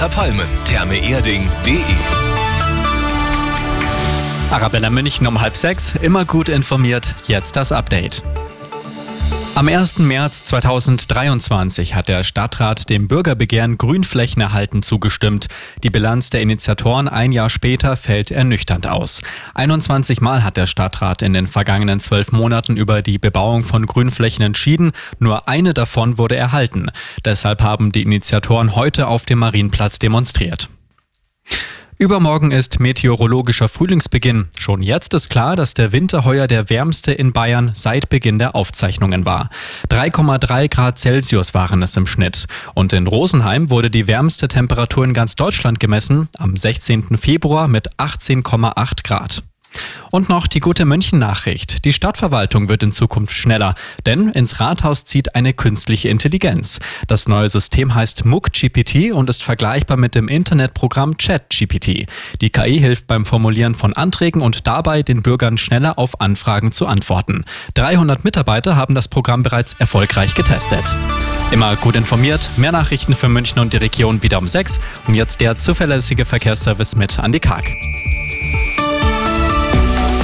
unter Palmen. Thermeerding.de Arabella München um halb sechs, immer gut informiert, jetzt das Update. Am 1. März 2023 hat der Stadtrat dem Bürgerbegehren Grünflächen erhalten zugestimmt. Die Bilanz der Initiatoren ein Jahr später fällt ernüchternd aus. 21 Mal hat der Stadtrat in den vergangenen zwölf Monaten über die Bebauung von Grünflächen entschieden. Nur eine davon wurde erhalten. Deshalb haben die Initiatoren heute auf dem Marienplatz demonstriert. Übermorgen ist meteorologischer Frühlingsbeginn. Schon jetzt ist klar, dass der Winter heuer der wärmste in Bayern seit Beginn der Aufzeichnungen war. 3,3 Grad Celsius waren es im Schnitt. Und in Rosenheim wurde die wärmste Temperatur in ganz Deutschland gemessen, am 16. Februar mit 18,8 Grad. Und noch die gute München-Nachricht. Die Stadtverwaltung wird in Zukunft schneller, denn ins Rathaus zieht eine künstliche Intelligenz. Das neue System heißt MOOC-GPT und ist vergleichbar mit dem Internetprogramm ChatGPT. Die KI hilft beim Formulieren von Anträgen und dabei, den Bürgern schneller auf Anfragen zu antworten. 300 Mitarbeiter haben das Programm bereits erfolgreich getestet. Immer gut informiert, mehr Nachrichten für München und die Region wieder um 6 und jetzt der zuverlässige Verkehrsservice mit Andi Karg.